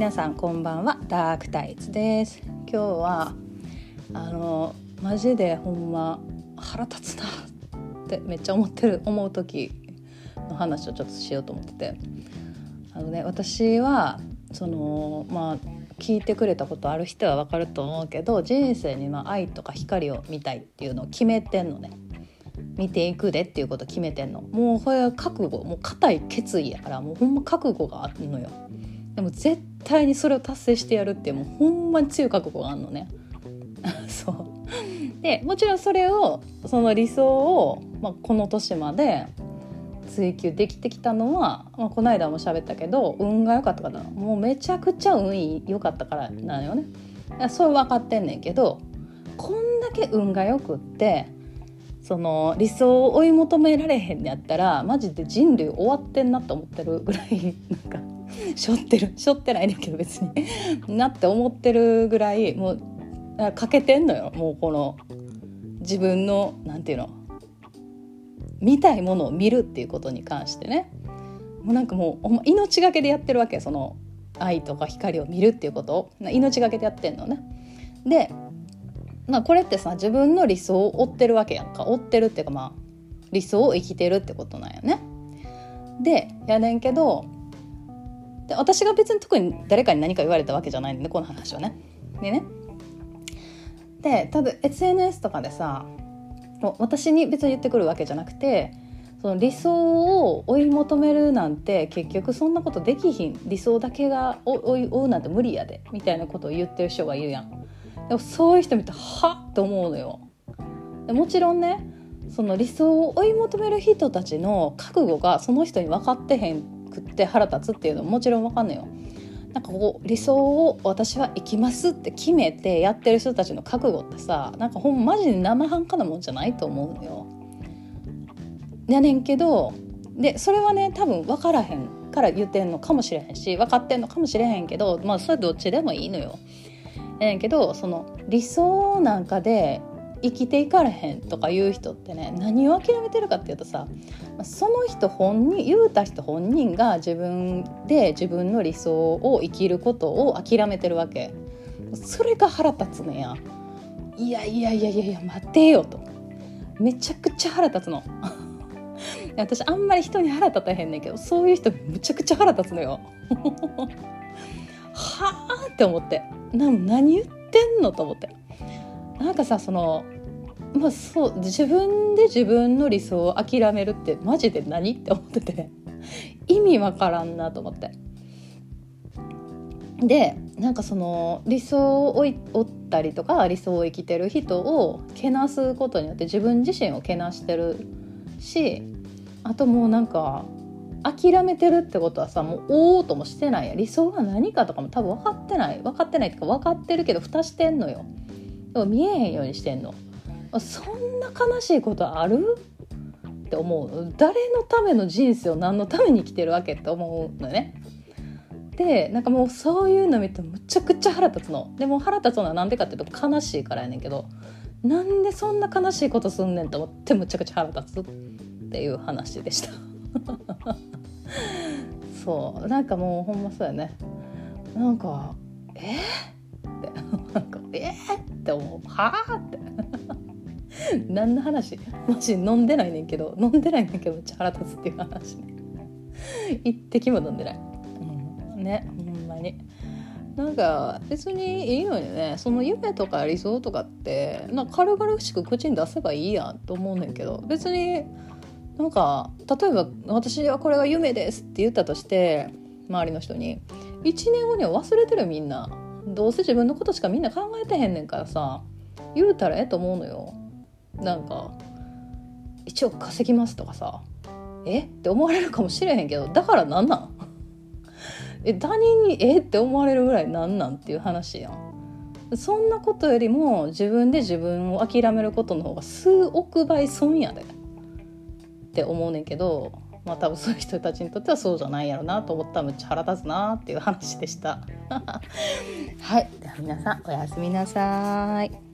皆さんこんばんは。ダークタイツです。今日はあのマジでほんま腹立つなってめっちゃ思ってる思う時の話をちょっとしようと思ってて。あのね私はそのまあ聞いてくれたことある人は分かると思うけど人生にま愛とか光を見たいっていうのを決めてんのね。見ていくでっていうこと決めてんの。もうこれは覚悟もう固い決意やからもうほんま覚悟があるのよ。でも絶対にそれを達成してやるってもうほんまに強い覚悟があるのね。そう。でもちろんそれをその理想を、まあ、この年まで追求できてきたのは、まあ、この間も喋ったけど運が良かったからもうめちゃくちゃ運良かったからなのよね。それ分かってんねんけどこんだけ運がよくってその理想を追い求められへんのやったらマジで人類終わってんなと思ってるぐらいなんかしょってるしょってないねんけど別に。なって思ってるぐらいもう欠けてんのよ。もうこの自分のなんていうの見たいものを見るっていうことに関してね。もうなんかもう命がけでやってるわけその愛とか光を見るっていうことを。命がけでやってんのね。で、まあ、これってさ自分の理想を追ってるわけやんか。追ってるっていうかまあ理想を生きてるってことなんやね。でやねんけどで私が別に特に誰かに何か言われたわけじゃないんで、この話はね。でね。で多分 SNS とかでさ私に別に言ってくるわけじゃなくてその理想を追い求めるなんて結局そんなことできひん。理想だけが追い追うなんて無理やで。みたいなことを言ってる人がいるやん。でもそういう人見てはっと思うのよ。でもちろんねその理想を追い求める人たちの覚悟がその人に分かってへんくって腹立つっていうのももちろん分かんないよなんかこう理想を私は生きますって決めてやってる人たちの覚悟ってさなんかほんまマジで生半可なもんじゃないと思うのよ。やねんけどでそれはね多分分からへんから言ってんのかもしれへんし分かってんのかもしれへんけどまあそれどっちでもいいのよ。やねんけどその理想なんかで生きていかれへんとか言う人ってね何を諦めてるかっていうとさその人本人言うた人本人が自分で自分の理想を生きることを諦めてるわけ。それが腹立つねや。いやいやいやいやいや待てよと。めちゃくちゃ腹立つの。私あんまり人に腹立たへんねんけどそういう人むちゃくちゃ腹立つのよ。はあって思って。な何言ってんのと思って。なんかさそのまあそう自分で自分の理想を諦めるってマジで何って思ってて 意味わからんなと思って。でなんかその理想を追ったりとか理想を生きてる人をけなすことによって自分自身をけなしてるしあともうなんか諦めてるってことはさもうおおともしてないや理想が何かとかも多分分かってない分かってないっていうか分かってるけど蓋してんのよ。でも見えへんようにしてんのそんな悲しいことある？って思う。誰のための人生を何のために生きてるわけって思うのね。でなんかもうそういうの見てむちゃくちゃ腹立つの。でも腹立つのは何でかっていうと悲しいからやねんけど。なんでそんな悲しいことすんねんと思ってむちゃくちゃ腹立つっていう話でした。そう。なんかもうほんまそうやね。なんかえ？って。なんかえ？って思う。はあって何の話？マジ飲んでないねんけど飲んでないねんけどめっちゃ腹立つっていう話ね。一滴も飲んでない、うん、ねほんまに。なんか別にいいのにね。その夢とか理想とかってなんか軽々しく口に出せばいいやんと思うねんけど別になんか例えば私はこれが夢ですって言ったとして周りの人に1年後には忘れてるみんな。どうせ自分のことしかみんな考えてへんねんからさ言うたらええと思うのよ。なんか1億稼ぎますとかさえ？って思われるかもしれへんけどだからなんなん？え他人にえ？って思われるぐらいなんなんっていう話やん。そんなことよりも自分で自分を諦めることの方が数億倍損やで。って思うねんけどまあ多分そういう人たちにとってはそうじゃないやろなと思ったらむっちゃ腹立つなっていう話でした。はい。では皆さんおやすみなさい。